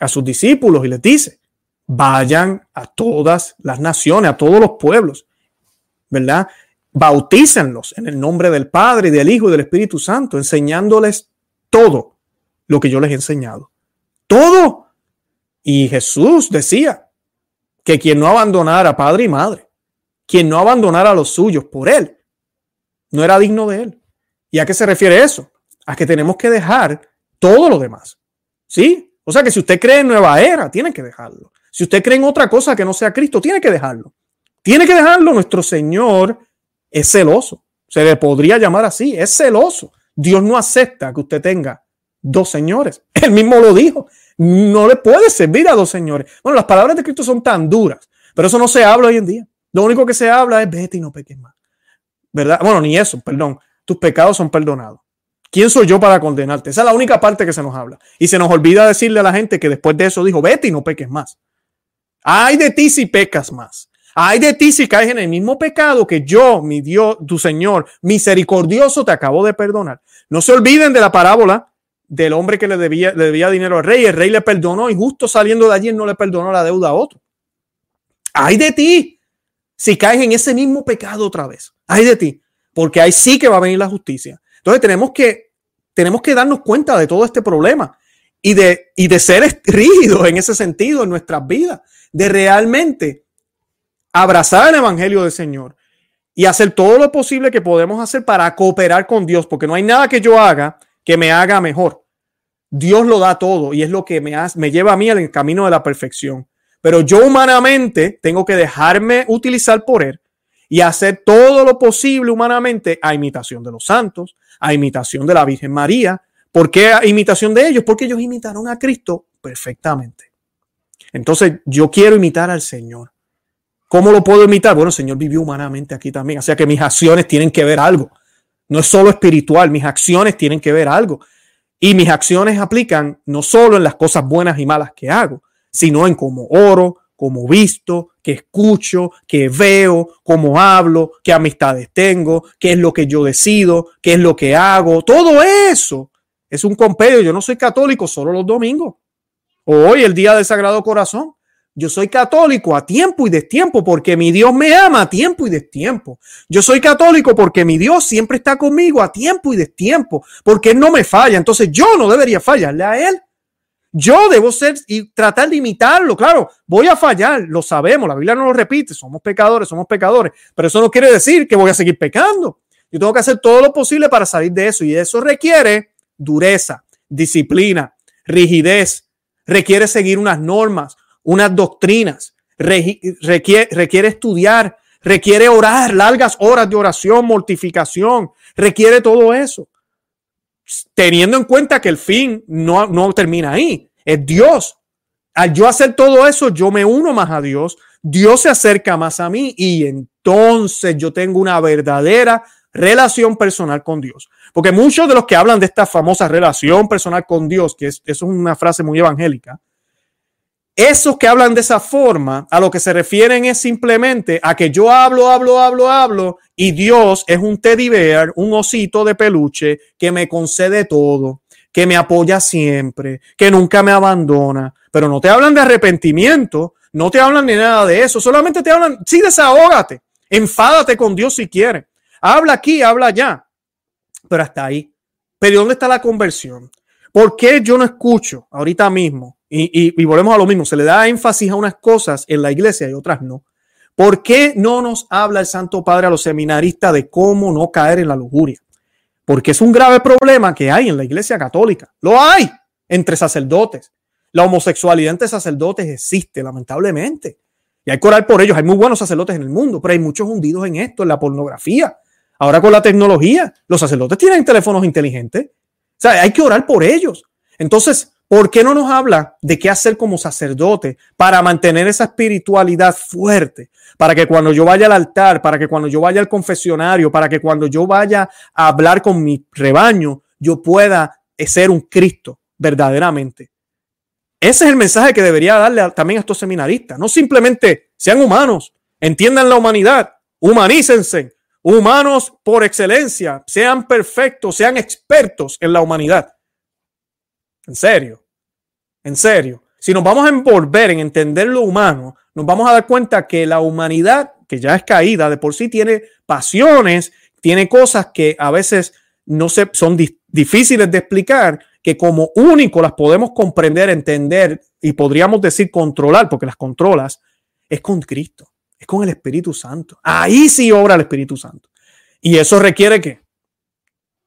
a sus discípulos y les dice, vayan a todas las naciones, a todos los pueblos, ¿verdad? Bautícenlos en el nombre del Padre y del Hijo y del Espíritu Santo, enseñándoles todo lo que yo les he enseñado. Todo. Y Jesús decía que quien no abandonara padre y madre, quien no abandonara a los suyos por él, no era digno de él. ¿Y a qué se refiere eso? A que tenemos que dejar todo lo demás. ¿Sí? O sea que si usted cree en nueva era, tiene que dejarlo. Si usted cree en otra cosa que no sea Cristo, tiene que dejarlo. Tiene que dejarlo. Nuestro Señor es celoso. Se le podría llamar así. Es celoso. Dios no acepta que usted tenga dos señores. Él mismo lo dijo. No le puede servir a dos señores. Bueno, las palabras de Cristo son tan duras, pero eso no se habla hoy en día. Lo único que se habla es vete y no peques más. ¿Verdad? Bueno, ni eso, perdón tus pecados son perdonados. ¿Quién soy yo para condenarte? Esa es la única parte que se nos habla. Y se nos olvida decirle a la gente que después de eso dijo, vete y no peques más. Ay de ti si pecas más. Ay de ti si caes en el mismo pecado que yo, mi Dios, tu Señor, misericordioso, te acabo de perdonar. No se olviden de la parábola del hombre que le debía, le debía dinero al rey. El rey le perdonó y justo saliendo de allí no le perdonó la deuda a otro. Ay de ti si caes en ese mismo pecado otra vez. Ay de ti porque ahí sí que va a venir la justicia. Entonces tenemos que, tenemos que darnos cuenta de todo este problema y de, y de ser rígidos en ese sentido en nuestras vidas, de realmente abrazar el Evangelio del Señor y hacer todo lo posible que podemos hacer para cooperar con Dios, porque no hay nada que yo haga que me haga mejor. Dios lo da todo y es lo que me, hace, me lleva a mí al camino de la perfección. Pero yo humanamente tengo que dejarme utilizar por Él y hacer todo lo posible humanamente a imitación de los santos, a imitación de la Virgen María. ¿Por qué a imitación de ellos? Porque ellos imitaron a Cristo perfectamente. Entonces yo quiero imitar al Señor. ¿Cómo lo puedo imitar? Bueno, el Señor vivió humanamente aquí también. O sea que mis acciones tienen que ver algo. No es solo espiritual, mis acciones tienen que ver algo. Y mis acciones aplican no solo en las cosas buenas y malas que hago, sino en cómo oro, cómo visto, qué escucho, qué veo, cómo hablo, qué amistades tengo, qué es lo que yo decido, qué es lo que hago. Todo eso es un compendio. Yo no soy católico solo los domingos. Hoy, el día del Sagrado Corazón. Yo soy católico a tiempo y destiempo porque mi Dios me ama a tiempo y destiempo. Yo soy católico porque mi Dios siempre está conmigo a tiempo y destiempo, porque Él no me falla. Entonces yo no debería fallarle a Él. Yo debo ser y tratar de imitarlo. Claro, voy a fallar, lo sabemos, la Biblia no lo repite, somos pecadores, somos pecadores, pero eso no quiere decir que voy a seguir pecando. Yo tengo que hacer todo lo posible para salir de eso y eso requiere dureza, disciplina, rigidez, requiere seguir unas normas, unas doctrinas, requiere, estudiar, requiere orar, largas horas de oración, mortificación, requiere todo eso. Teniendo en cuenta que el fin no, no termina ahí, es Dios. Al yo hacer todo eso, yo me uno más a Dios, Dios se acerca más a mí y entonces yo tengo una verdadera relación personal con Dios. Porque muchos de los que hablan de esta famosa relación personal con Dios, que es, eso es una frase muy evangélica, esos que hablan de esa forma, a lo que se refieren es simplemente a que yo hablo, hablo, hablo, hablo, y Dios es un teddy bear, un osito de peluche que me concede todo, que me apoya siempre, que nunca me abandona. Pero no te hablan de arrepentimiento, no te hablan de nada de eso, solamente te hablan, sí, desahógate, enfádate con Dios si quieres. Habla aquí, habla allá. Pero hasta ahí. Pero ¿dónde está la conversión? ¿Por qué yo no escucho ahorita mismo y, volvemos a lo mismo, se le da énfasis a unas cosas en la iglesia y otras no. ¿Por qué no nos habla el Santo Padre a los seminaristas de cómo no caer en la lujuria? Porque es un grave problema que hay en la iglesia católica. Lo hay entre sacerdotes. La homosexualidad entre sacerdotes existe, lamentablemente. Y hay que orar por ellos. Hay muy buenos sacerdotes en el mundo, pero hay muchos hundidos en esto, en la pornografía. Ahora con la tecnología, los sacerdotes tienen teléfonos inteligentes. O sea, hay que orar por ellos. Entonces, ¿Por qué no nos habla de qué hacer como sacerdote para mantener esa espiritualidad fuerte? Para que cuando yo vaya al altar, para que cuando yo vaya al confesionario, para que cuando yo vaya a hablar con mi rebaño, yo pueda ser un Cristo verdaderamente. Ese es el mensaje que debería darle también a estos seminaristas. No simplemente sean humanos, entiendan la humanidad, humanícense, humanos por excelencia, sean perfectos, sean expertos en la humanidad. En serio, en serio. Si nos vamos a envolver en entender lo humano, nos vamos a dar cuenta que la humanidad, que ya es caída, de por sí tiene pasiones, tiene cosas que a veces no se, son difíciles de explicar, que como único las podemos comprender, entender y podríamos decir controlar, porque las controlas, es con Cristo, es con el Espíritu Santo. Ahí sí obra el Espíritu Santo. Y eso requiere que,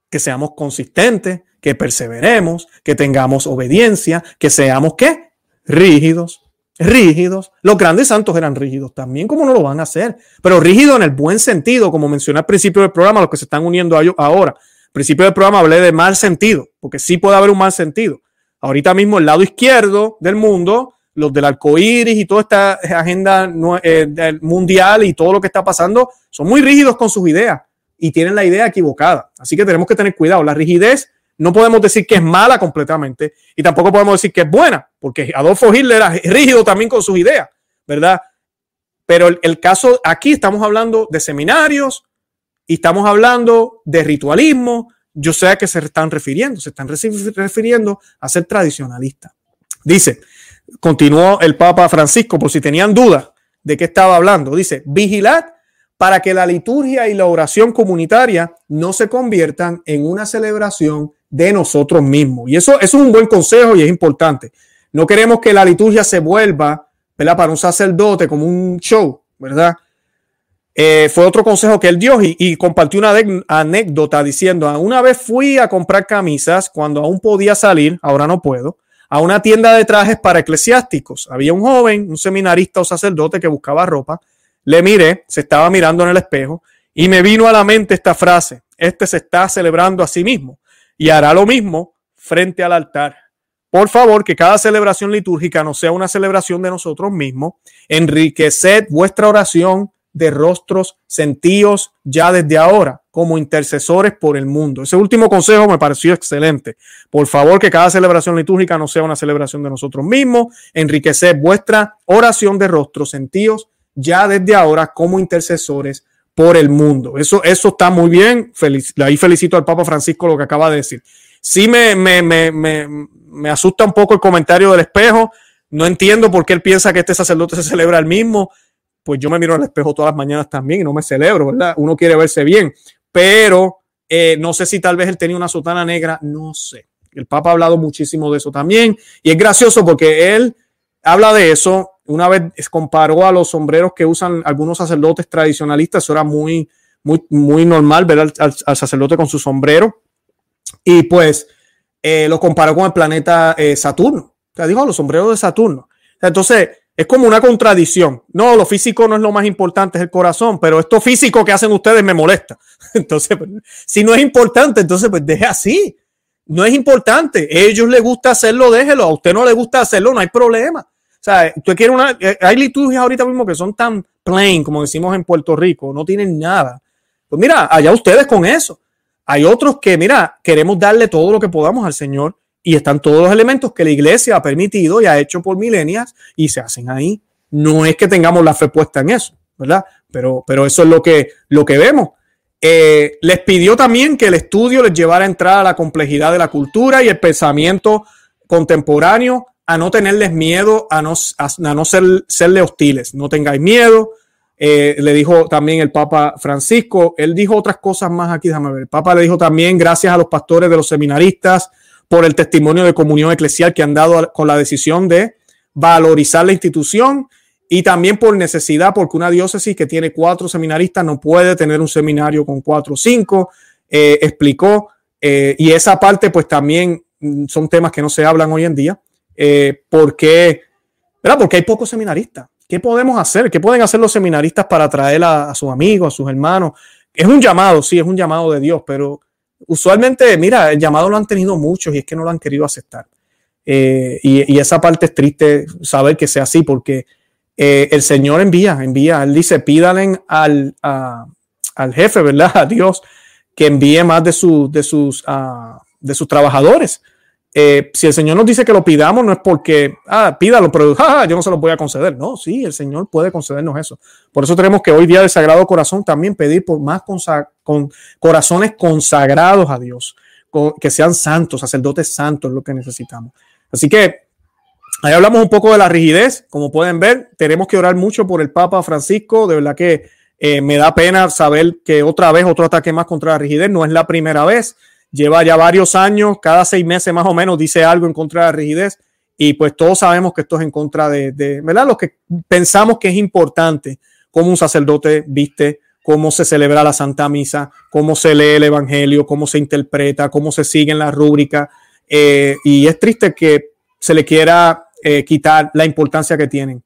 que seamos consistentes, que perseveremos, que tengamos obediencia, que seamos qué? Rígidos, rígidos. Los grandes santos eran rígidos también, como no lo van a hacer, pero rígidos en el buen sentido, como mencioné al principio del programa, los que se están uniendo a ellos ahora. Al principio del programa hablé de mal sentido, porque sí puede haber un mal sentido. Ahorita mismo el lado izquierdo del mundo, los del arco iris y toda esta agenda eh, mundial y todo lo que está pasando, son muy rígidos con sus ideas y tienen la idea equivocada. Así que tenemos que tener cuidado. La rigidez no podemos decir que es mala completamente y tampoco podemos decir que es buena, porque Adolfo Hitler era rígido también con sus ideas, ¿verdad? Pero el, caso aquí estamos hablando de seminarios y estamos hablando de ritualismo. Yo sé a qué se están refiriendo, se están refiriendo a ser tradicionalista. Dice, continuó el Papa Francisco, por si tenían dudas de qué estaba hablando, dice, vigilad para que la liturgia y la oración comunitaria no se conviertan en una celebración de nosotros mismos. Y eso, es un buen consejo y es importante. No queremos que la liturgia se vuelva. Para un sacerdote como un show, ¿verdad? Eh, fue otro consejo que él dio y, compartió una anécdota diciendo, una vez fui a comprar camisas cuando aún podía salir, ahora no puedo, a una tienda de trajes para eclesiásticos. Había un joven, un seminarista o sacerdote que buscaba ropa. Le miré, se estaba mirando en el espejo y me vino a la mente esta frase, este se está celebrando a sí mismo y hará lo mismo frente al altar. Por favor, que cada celebración litúrgica no sea una celebración de nosotros mismos. Enriqueced vuestra oración de rostros sentidos ya desde ahora como intercesores por el mundo. Ese último consejo me pareció excelente. Por favor, que cada celebración litúrgica no sea una celebración de nosotros mismos. Enriquecer vuestra oración de rostros sentidos ya desde ahora como intercesores por el mundo. Eso, eso está muy bien. ahí felicito al Papa Francisco lo que acaba de decir. Sí me, me, me, me asusta un poco el comentario del espejo. No entiendo por qué él piensa que este sacerdote se celebra el mismo pues yo me miro al espejo todas las mañanas también y no me celebro, ¿verdad? Uno quiere verse bien, pero eh, no sé si tal vez él tenía una sotana negra, no sé. El Papa ha hablado muchísimo de eso también y es gracioso porque él habla de eso. Una vez comparó a los sombreros que usan algunos sacerdotes tradicionalistas, eso era muy, muy, muy normal ver al, sacerdote con su sombrero y pues eh, lo comparó con el planeta eh, Saturno. O sea, dijo los sombreros de Saturno. Entonces, es como una contradicción. No, lo físico no es lo más importante, es el corazón, pero esto físico que hacen ustedes me molesta. Entonces, pues, si no es importante, entonces pues deje así. No es importante. A ellos les gusta hacerlo, déjelo. A usted no le gusta hacerlo, no hay problema. O sea, usted quiere una. Eh, hay liturgias ahorita mismo que son tan plain, como decimos en Puerto Rico, no tienen nada. Pues mira, allá ustedes con eso. Hay otros que, mira, queremos darle todo lo que podamos al Señor y están todos los elementos que la iglesia ha permitido y ha hecho por milenias y se hacen ahí. No es que tengamos la fe puesta en eso, ¿verdad? Pero, pero eso es lo que, lo que vemos. Eh, les pidió también que el estudio les llevara a entrar a la complejidad de la cultura y el pensamiento contemporáneo, a no tenerles miedo, a no, a, no hostiles. No tengáis miedo. Eh, le dijo también el Papa Francisco. Él dijo otras cosas más aquí, déjame ver. El Papa le dijo también, gracias a los pastores de los seminaristas, por el testimonio de comunión eclesial que han dado con la decisión de valorizar la institución y también por necesidad, porque una diócesis que tiene cuatro seminaristas no puede tener un seminario con cuatro o cinco, eh, explicó, eh, y esa parte pues también mm, son temas que no se hablan hoy en día, eh, porque, ¿verdad? porque hay pocos seminaristas. ¿Qué podemos hacer? ¿Qué pueden hacer los seminaristas para atraer a, sus amigos, a sus hermanos? Es un llamado, sí, es un llamado de Dios, pero usualmente, mira, el llamado lo han tenido muchos y es que no lo han querido aceptar. Eh, y, esa parte es triste saber que sea así porque eh, el Señor envía, envía, Él dice, pídalen al, al jefe, ¿verdad? A Dios que envíe más de, de, sus, uh, de sus trabajadores. Eh, si el Señor nos dice que lo pidamos, no es porque, ah, pídalo, pero yo no se lo voy a conceder. No, sí, el Señor puede concedernos eso. Por eso tenemos que hoy día del Sagrado Corazón también pedir por más corazones consagrados a Dios, que sean santos, sacerdotes santos, es lo que necesitamos. Así que ahí hablamos un poco de la rigidez. Como pueden ver, tenemos que orar mucho por el Papa Francisco. De verdad que eh, me da pena saber que otra vez otro ataque más contra la rigidez. No es la primera vez lleva ya varios años, cada seis meses más o menos dice algo en contra de la rigidez y pues todos sabemos que esto es en contra de, ¿verdad? Lo que pensamos que es importante, cómo un sacerdote viste, cómo se celebra la Santa Misa, cómo se lee el Evangelio, cómo se interpreta, cómo se siguen las rúbricas. Eh, y es triste que se le quiera eh, quitar la importancia que tienen.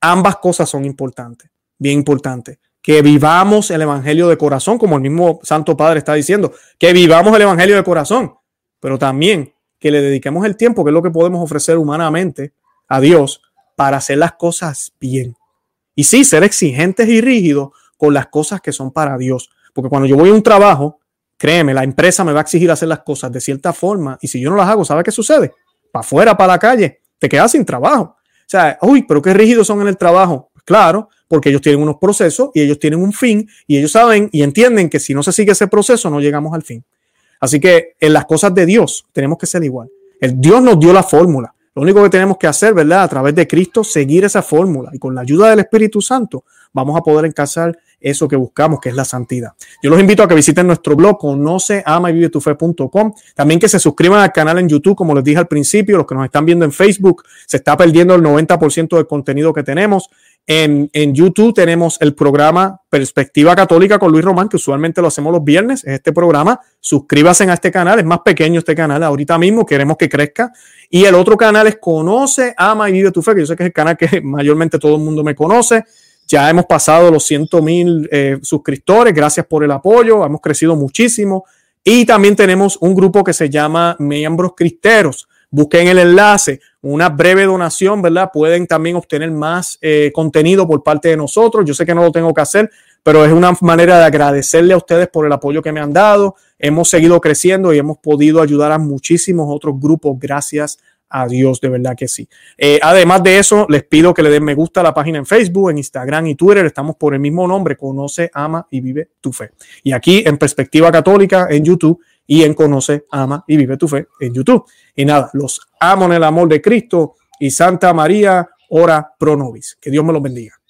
Ambas cosas son importantes, bien importantes que vivamos el Evangelio de corazón, como el mismo Santo Padre está diciendo, que vivamos el Evangelio de corazón, pero también que le dediquemos el tiempo, que es lo que podemos ofrecer humanamente a Dios, para hacer las cosas bien. Y sí, ser exigentes y rígidos con las cosas que son para Dios. Porque cuando yo voy a un trabajo, créeme, la empresa me va a exigir hacer las cosas de cierta forma. Y si yo no las hago, ¿sabe qué sucede? Para afuera, para la calle, te quedas sin trabajo. O sea, uy, pero qué rígidos son en el trabajo. Claro, porque ellos tienen unos procesos y ellos tienen un fin y ellos saben y entienden que si no se sigue ese proceso no llegamos al fin. Así que en las cosas de Dios tenemos que ser igual. El Dios nos dio la fórmula. Lo único que tenemos que hacer, ¿verdad? A través de Cristo, seguir esa fórmula y con la ayuda del Espíritu Santo vamos a poder alcanzar eso que buscamos, que es la santidad. Yo los invito a que visiten nuestro blog, conoce, ama y. También que se suscriban al canal en YouTube, como les dije al principio, los que nos están viendo en Facebook, se está perdiendo el 90% del contenido que tenemos. En, en, YouTube tenemos el programa Perspectiva Católica con Luis Román, que usualmente lo hacemos los viernes. Es este programa. Suscríbase a este canal. Es más pequeño este canal ahorita mismo. Queremos que crezca. Y el otro canal es Conoce, Ama y Vive tu Fe, que yo sé que es el canal que mayormente todo el mundo me conoce. Ya hemos pasado los 100 mil eh, suscriptores. Gracias por el apoyo. Hemos crecido muchísimo. Y también tenemos un grupo que se llama Miembros Cristeros busquen el enlace, una breve donación, ¿verdad? Pueden también obtener más eh, contenido por parte de nosotros. Yo sé que no lo tengo que hacer, pero es una manera de agradecerle a ustedes por el apoyo que me han dado. Hemos seguido creciendo y hemos podido ayudar a muchísimos otros grupos gracias a Dios, de verdad que sí. Eh, además de eso, les pido que le den me gusta a la página en Facebook, en Instagram y Twitter. Estamos por el mismo nombre, Conoce, Ama y Vive tu Fe. Y aquí en Perspectiva Católica en YouTube y en Conoce, Ama y Vive tu Fe en YouTube. Y nada, los amo en el amor de Cristo y Santa María, ora pro nobis. Que Dios me los bendiga.